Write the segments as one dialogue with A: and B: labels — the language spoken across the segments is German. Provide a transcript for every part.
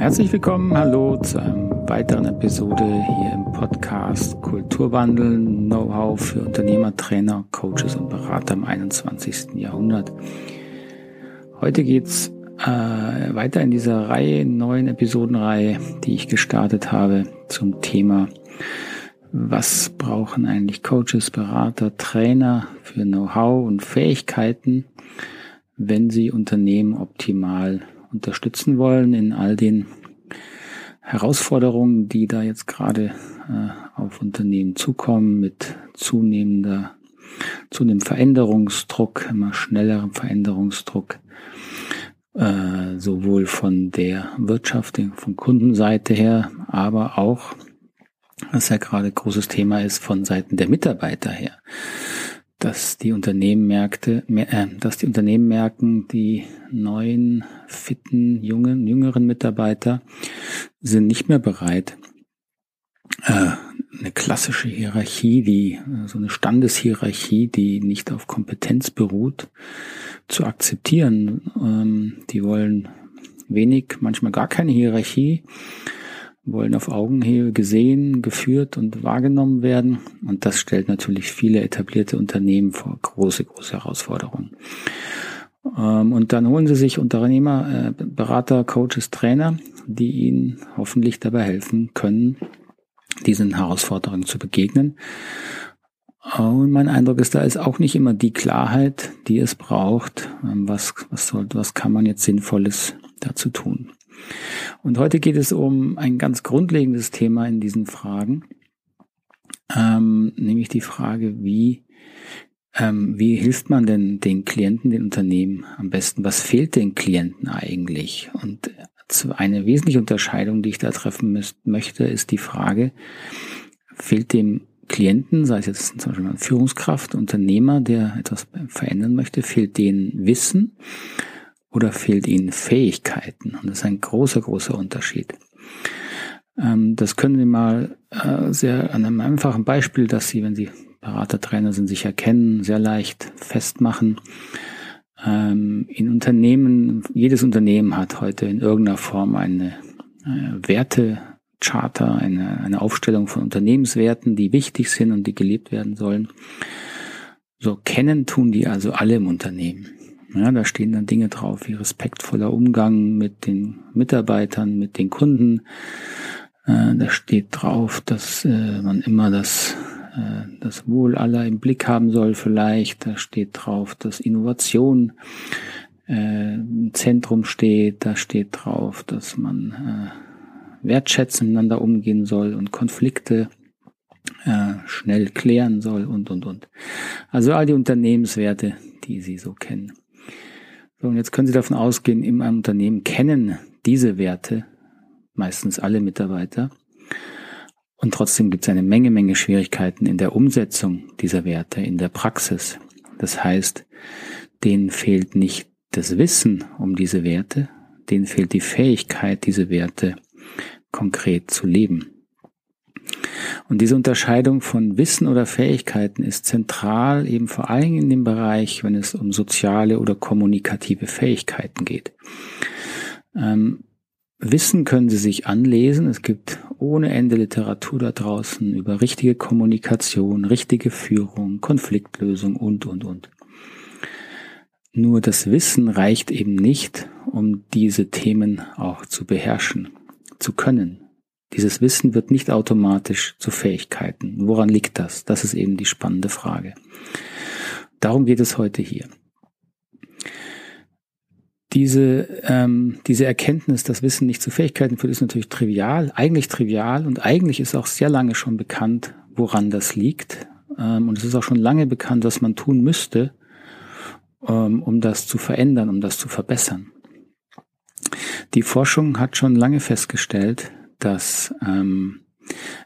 A: Herzlich willkommen, hallo zu einer weiteren Episode hier im Podcast Kulturwandel, Know-how für Unternehmer, Trainer, Coaches und Berater im 21. Jahrhundert. Heute geht's äh, weiter in dieser Reihe, neuen Episodenreihe, die ich gestartet habe zum Thema, was brauchen eigentlich Coaches, Berater, Trainer für Know-how und Fähigkeiten, wenn sie Unternehmen optimal unterstützen wollen in all den Herausforderungen, die da jetzt gerade äh, auf Unternehmen zukommen mit zunehmender, zunehmendem Veränderungsdruck, immer schnellerem Veränderungsdruck, äh, sowohl von der Wirtschaft, von Kundenseite her, aber auch, was ja gerade großes Thema ist, von Seiten der Mitarbeiter her dass die Unternehmen merkte, äh, dass die Unternehmen merken, die neuen, fitten, jungen, jüngeren Mitarbeiter sind nicht mehr bereit, äh, eine klassische Hierarchie, die so eine Standeshierarchie, die nicht auf Kompetenz beruht, zu akzeptieren. Ähm, die wollen wenig, manchmal gar keine Hierarchie wollen auf Augenhöhe gesehen, geführt und wahrgenommen werden. Und das stellt natürlich viele etablierte Unternehmen vor große, große Herausforderungen. Ähm, und dann holen sie sich Unternehmer, äh, Berater, Coaches, Trainer, die ihnen hoffentlich dabei helfen können, diesen Herausforderungen zu begegnen. Und mein Eindruck ist, da ist auch nicht immer die Klarheit, die es braucht. Ähm, was, was, soll, was kann man jetzt Sinnvolles dazu tun? Und heute geht es um ein ganz grundlegendes Thema in diesen Fragen, ähm, nämlich die Frage, wie, ähm, wie hilft man denn den Klienten, den Unternehmen am besten? Was fehlt den Klienten eigentlich? Und eine wesentliche Unterscheidung, die ich da treffen müsst, möchte, ist die Frage, fehlt dem Klienten, sei es jetzt zum Beispiel eine Führungskraft, Unternehmer, der etwas verändern möchte, fehlt denen Wissen oder fehlt ihnen Fähigkeiten? Und das ist ein großer, großer Unterschied. Ähm, das können Sie mal äh, sehr an einem einfachen Beispiel, dass Sie, wenn Sie Berater, Trainer sind, sich erkennen, sehr leicht festmachen. Ähm, in Unternehmen, jedes Unternehmen hat heute in irgendeiner Form eine äh, Wertecharta, eine, eine Aufstellung von Unternehmenswerten, die wichtig sind und die gelebt werden sollen. So kennen tun die also alle im Unternehmen. Ja, da stehen dann Dinge drauf wie respektvoller Umgang mit den Mitarbeitern, mit den Kunden. Äh, da steht drauf, dass äh, man immer das, äh, das Wohl aller im Blick haben soll vielleicht. Da steht drauf, dass Innovation im Zentrum steht. Da steht drauf, dass man wertschätzend miteinander umgehen soll und Konflikte schnell klären soll und, und, und. Also all die Unternehmenswerte, die Sie so kennen. So, und jetzt können Sie davon ausgehen, in einem Unternehmen kennen diese Werte meistens alle Mitarbeiter. Und trotzdem gibt es eine Menge, Menge Schwierigkeiten in der Umsetzung dieser Werte, in der Praxis. Das heißt, denen fehlt nicht das Wissen um diese Werte, denen fehlt die Fähigkeit, diese Werte konkret zu leben. Und diese Unterscheidung von Wissen oder Fähigkeiten ist zentral eben vor allem in dem Bereich, wenn es um soziale oder kommunikative Fähigkeiten geht. Ähm, Wissen können Sie sich anlesen. Es gibt ohne Ende Literatur da draußen über richtige Kommunikation, richtige Führung, Konfliktlösung und, und, und. Nur das Wissen reicht eben nicht, um diese Themen auch zu beherrschen, zu können. Dieses Wissen wird nicht automatisch zu Fähigkeiten. Woran liegt das? Das ist eben die spannende Frage. Darum geht es heute hier. Diese, ähm, diese Erkenntnis, dass Wissen nicht zu Fähigkeiten führt, ist natürlich trivial, eigentlich trivial und eigentlich ist auch sehr lange schon bekannt, woran das liegt. Ähm, und es ist auch schon lange bekannt, was man tun müsste, ähm, um das zu verändern, um das zu verbessern. Die Forschung hat schon lange festgestellt, dass ähm,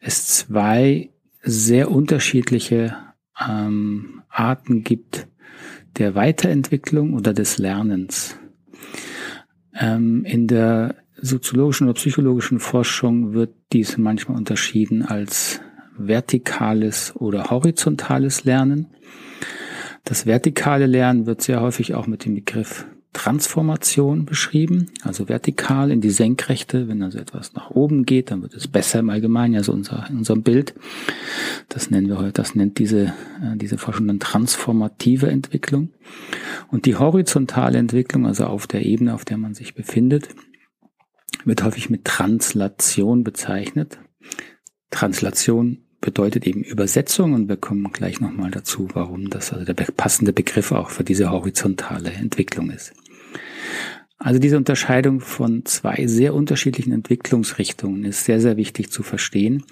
A: es zwei sehr unterschiedliche ähm, Arten gibt der Weiterentwicklung oder des Lernens. Ähm, in der soziologischen oder psychologischen Forschung wird dies manchmal unterschieden als vertikales oder horizontales Lernen. Das vertikale Lernen wird sehr häufig auch mit dem Begriff Transformation beschrieben, also vertikal in die Senkrechte. Wenn also etwas nach oben geht, dann wird es besser im Allgemeinen, also unser, in unserem Bild. Das nennen wir heute, das nennt diese, äh, diese Forschung dann transformative Entwicklung. Und die horizontale Entwicklung, also auf der Ebene, auf der man sich befindet, wird häufig mit Translation bezeichnet. Translation bedeutet eben Übersetzung und wir kommen gleich nochmal dazu, warum das also der passende Begriff auch für diese horizontale Entwicklung ist. Also diese Unterscheidung von zwei sehr unterschiedlichen Entwicklungsrichtungen ist sehr, sehr wichtig zu verstehen.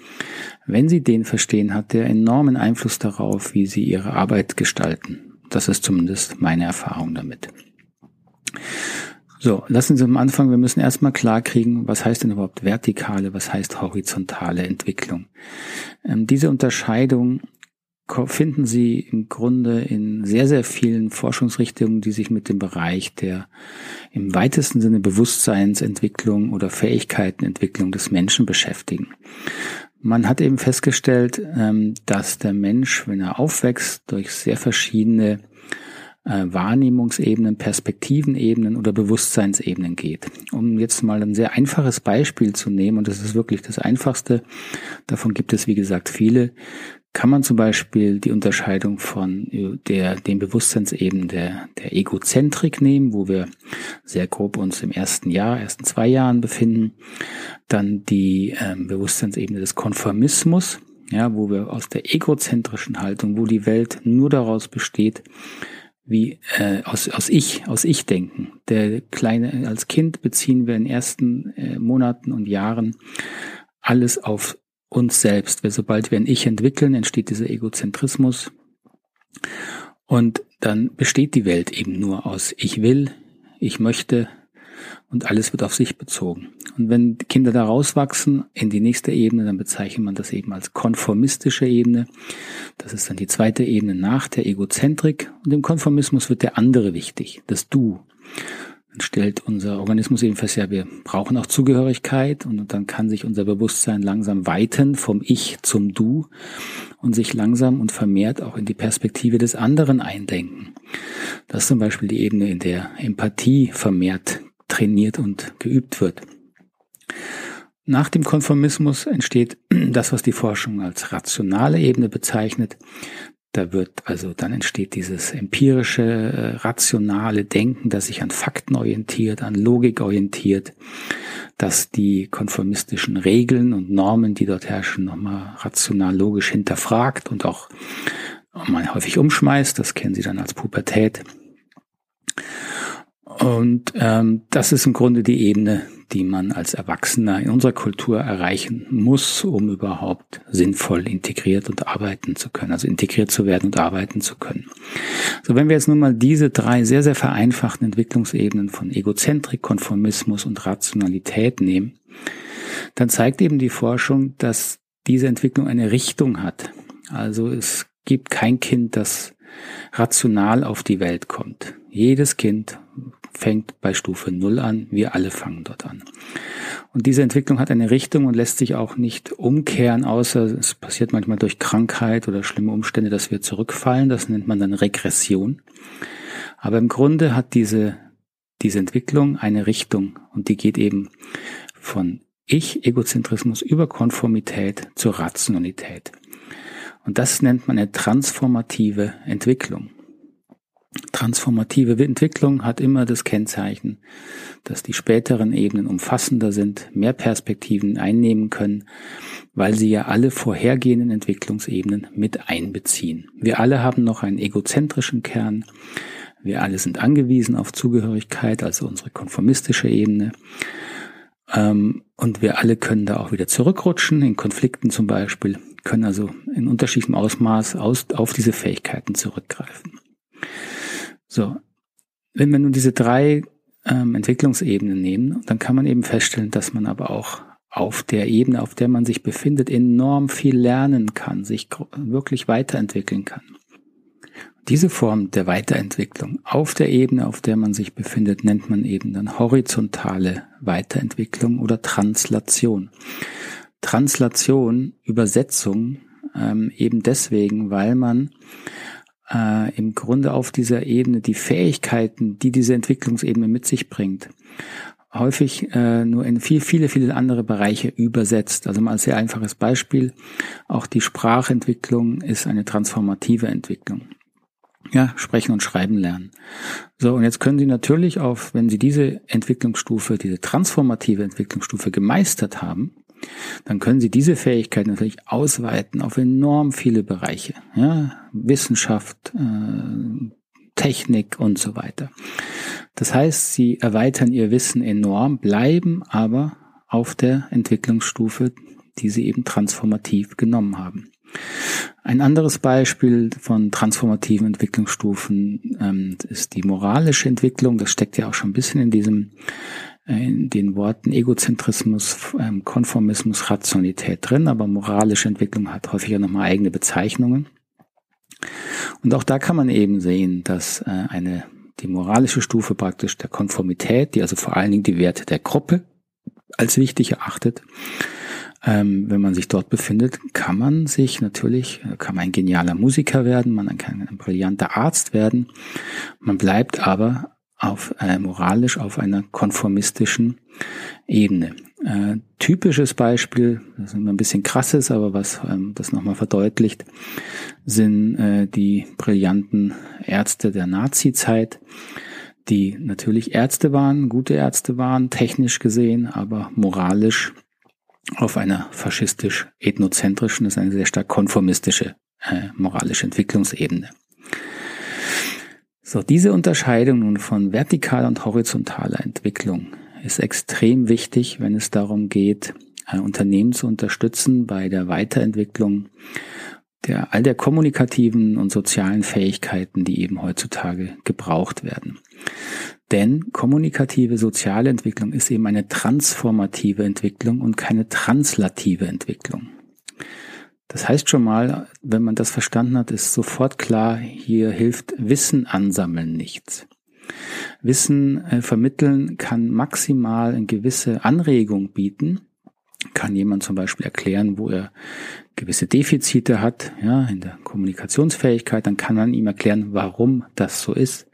A: Wenn Sie den verstehen, hat der enormen Einfluss darauf, wie Sie Ihre Arbeit gestalten. Das ist zumindest meine Erfahrung damit. So, lassen Sie am Anfang, wir müssen erstmal klar kriegen, was heißt denn überhaupt vertikale, was heißt horizontale Entwicklung. Ähm, diese Unterscheidung finden Sie im Grunde in sehr, sehr vielen Forschungsrichtungen, die sich mit dem Bereich der im weitesten Sinne Bewusstseinsentwicklung oder Fähigkeitenentwicklung des Menschen beschäftigen. Man hat eben festgestellt, ähm, dass der Mensch, wenn er aufwächst, durch sehr verschiedene äh, Wahrnehmungsebenen, Perspektivenebenen oder Bewusstseinsebenen geht. Um jetzt mal ein sehr einfaches Beispiel zu nehmen, und das ist wirklich das Einfachste, davon gibt es wie gesagt viele, kann man zum Beispiel die Unterscheidung von äh, der, den Bewusstseinsebenen der, der Egozentrik nehmen, wo wir sehr grob uns im ersten Jahr, ersten zwei Jahren befinden. Dann die ähm, Bewusstseinsebene des Konformismus, ja, wo wir aus der egozentrischen Haltung, wo die Welt nur daraus besteht, wie äh, aus, aus Ich, aus Ich denken. Der kleine, als Kind beziehen wir in ersten äh, Monaten und Jahren alles auf uns selbst. Weil sobald wir ein Ich entwickeln, entsteht dieser Egozentrismus. Und dann besteht die Welt eben nur aus Ich will, ich möchte, und alles wird auf sich bezogen. Und wenn Kinder da rauswachsen in die nächste Ebene, dann bezeichnet man das eben als konformistische Ebene. Das ist dann die zweite Ebene nach der Egozentrik. Und im Konformismus wird der andere wichtig, das Du. Stellt unser Organismus eben fest, ja, wir brauchen auch Zugehörigkeit und dann kann sich unser Bewusstsein langsam weiten vom Ich zum Du und sich langsam und vermehrt auch in die Perspektive des anderen eindenken. Das ist zum Beispiel die Ebene, in der Empathie vermehrt trainiert und geübt wird. Nach dem Konformismus entsteht das, was die Forschung als rationale Ebene bezeichnet. Da wird also, dann entsteht dieses empirische, äh, rationale Denken, das sich an Fakten orientiert, an Logik orientiert, dass die konformistischen Regeln und Normen, die dort herrschen, nochmal rational logisch hinterfragt und auch mal häufig umschmeißt. Das kennen Sie dann als Pubertät. Und ähm, das ist im Grunde die Ebene, die man als Erwachsener in unserer Kultur erreichen muss, um überhaupt sinnvoll integriert und arbeiten zu können, also integriert zu werden und arbeiten zu können. So, wenn wir jetzt nun mal diese drei sehr, sehr vereinfachten Entwicklungsebenen von Egozentrik, Konformismus und Rationalität nehmen, dann zeigt eben die Forschung, dass diese Entwicklung eine Richtung hat. Also es gibt kein Kind, das rational auf die Welt kommt. Jedes Kind fängt bei Stufe Null an. Wir alle fangen dort an. Und diese Entwicklung hat eine Richtung und lässt sich auch nicht umkehren, außer es passiert manchmal durch Krankheit oder schlimme Umstände, dass wir zurückfallen. Das nennt man dann Regression. Aber im Grunde hat diese, diese Entwicklung eine Richtung und die geht eben von Ich-Egozentrismus über Konformität zur Rationalität. Und das nennt man eine transformative Entwicklung. Transformative Entwicklung hat immer das Kennzeichen, dass die späteren Ebenen umfassender sind, mehr Perspektiven einnehmen können, weil sie ja alle vorhergehenden Entwicklungsebenen mit einbeziehen. Wir alle haben noch einen egozentrischen Kern. Wir alle sind angewiesen auf Zugehörigkeit, also unsere konformistische Ebene. Ähm, und wir alle können da auch wieder zurückrutschen, in Konflikten zum Beispiel, können also in unterschiedlichem Ausmaß auf diese Fähigkeiten zurückgreifen. So, wenn wir nun diese drei ähm, Entwicklungsebenen nehmen, dann kann man eben feststellen, dass man aber auch auf der Ebene, auf der man sich befindet, enorm viel lernen kann, sich wirklich weiterentwickeln kann. Diese Form der Weiterentwicklung auf der Ebene, auf der man sich befindet, nennt man eben dann horizontale Weiterentwicklung oder Translation. Translation, Übersetzung, ähm, eben deswegen, weil man äh, im Grunde auf dieser Ebene die Fähigkeiten, die diese Entwicklungsebene mit sich bringt, häufig äh, nur in viel, viele, viele andere Bereiche übersetzt. Also mal ein sehr einfaches Beispiel. Auch die Sprachentwicklung ist eine transformative Entwicklung. Ja, sprechen und schreiben lernen. So, und jetzt können Sie natürlich auf, wenn Sie diese Entwicklungsstufe, diese transformative Entwicklungsstufe gemeistert haben, dann können Sie diese Fähigkeit natürlich ausweiten auf enorm viele Bereiche. Ja, Wissenschaft, äh, Technik und so weiter. Das heißt, Sie erweitern Ihr Wissen enorm, bleiben aber auf der Entwicklungsstufe, die Sie eben transformativ genommen haben. Ein anderes Beispiel von transformativen Entwicklungsstufen ähm, ist die moralische Entwicklung. Das steckt ja auch schon ein bisschen in diesem in den Worten Egozentrismus, ähm, Konformismus, Rationalität drin, aber moralische Entwicklung hat häufiger nochmal eigene Bezeichnungen. Und auch da kann man eben sehen, dass äh, eine die moralische Stufe praktisch der Konformität, die also vor allen Dingen die Werte der Gruppe als wichtig erachtet, ähm, wenn man sich dort befindet, kann man sich natürlich, kann man ein genialer Musiker werden, man kann ein brillanter Arzt werden. Man bleibt aber auf äh, moralisch auf einer konformistischen Ebene. Äh, typisches Beispiel, das ist immer ein bisschen krasses, aber was ähm, das nochmal verdeutlicht, sind äh, die brillanten Ärzte der Nazi-Zeit, die natürlich Ärzte waren, gute Ärzte waren, technisch gesehen, aber moralisch auf einer faschistisch-ethnozentrischen, das ist eine sehr stark konformistische äh, moralische Entwicklungsebene. So, diese Unterscheidung nun von vertikaler und horizontaler Entwicklung ist extrem wichtig, wenn es darum geht, ein Unternehmen zu unterstützen bei der Weiterentwicklung der, all der kommunikativen und sozialen Fähigkeiten, die eben heutzutage gebraucht werden. Denn kommunikative soziale Entwicklung ist eben eine transformative Entwicklung und keine translative Entwicklung. Das heißt schon mal, wenn man das verstanden hat, ist sofort klar, hier hilft Wissen ansammeln nichts. Wissen äh, vermitteln kann maximal eine gewisse Anregung bieten. Kann jemand zum Beispiel erklären, wo er gewisse Defizite hat, ja, in der Kommunikationsfähigkeit, dann kann man ihm erklären, warum das so ist.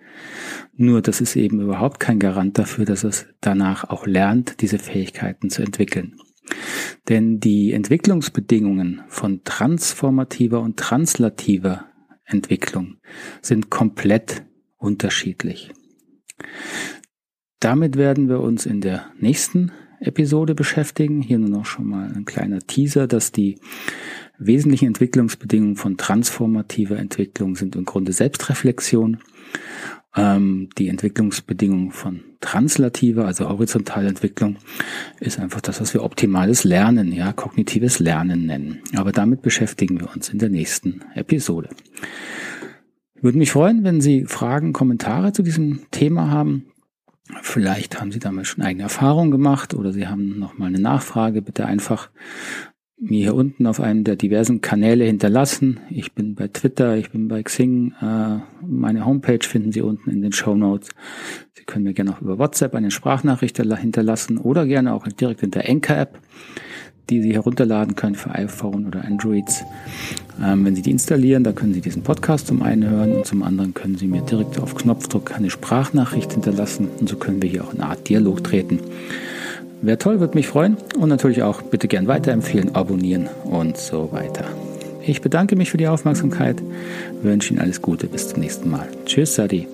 A: Nur das ist eben überhaupt kein Garant dafür, dass es danach auch lernt, diese Fähigkeiten zu entwickeln. Denn die Entwicklungsbedingungen von transformativer und translativer Entwicklung sind komplett unterschiedlich. Damit werden wir uns in der nächsten Episode beschäftigen. Hier nur noch schon mal ein kleiner Teaser, dass die wesentlichen Entwicklungsbedingungen von transformativer Entwicklung sind im Grunde Selbstreflexion ähm, die Entwicklungsbedingung von translativer, also horizontale Entwicklung, ist einfach das, was wir optimales Lernen, ja, kognitives Lernen nennen. Aber damit beschäftigen wir uns in der nächsten Episode. Würde mich freuen, wenn Sie Fragen, Kommentare zu diesem Thema haben. Vielleicht haben Sie damals schon eigene Erfahrungen gemacht oder Sie haben noch mal eine Nachfrage. Bitte einfach mir hier unten auf einem der diversen Kanäle hinterlassen. Ich bin bei Twitter, ich bin bei Xing. Äh, meine Homepage finden Sie unten in den Show Notes. Sie können mir gerne auch über WhatsApp eine Sprachnachricht hinterlassen oder gerne auch direkt in der Anchor-App, die Sie herunterladen können für iPhone oder Androids. Ähm, wenn Sie die installieren, da können Sie diesen Podcast zum einen hören und zum anderen können Sie mir direkt auf Knopfdruck eine Sprachnachricht hinterlassen und so können wir hier auch eine Art Dialog treten. Wäre toll, würde mich freuen. Und natürlich auch bitte gern weiterempfehlen, abonnieren und so weiter. Ich bedanke mich für die Aufmerksamkeit, wünsche Ihnen alles Gute, bis zum nächsten Mal. Tschüss, Sadi.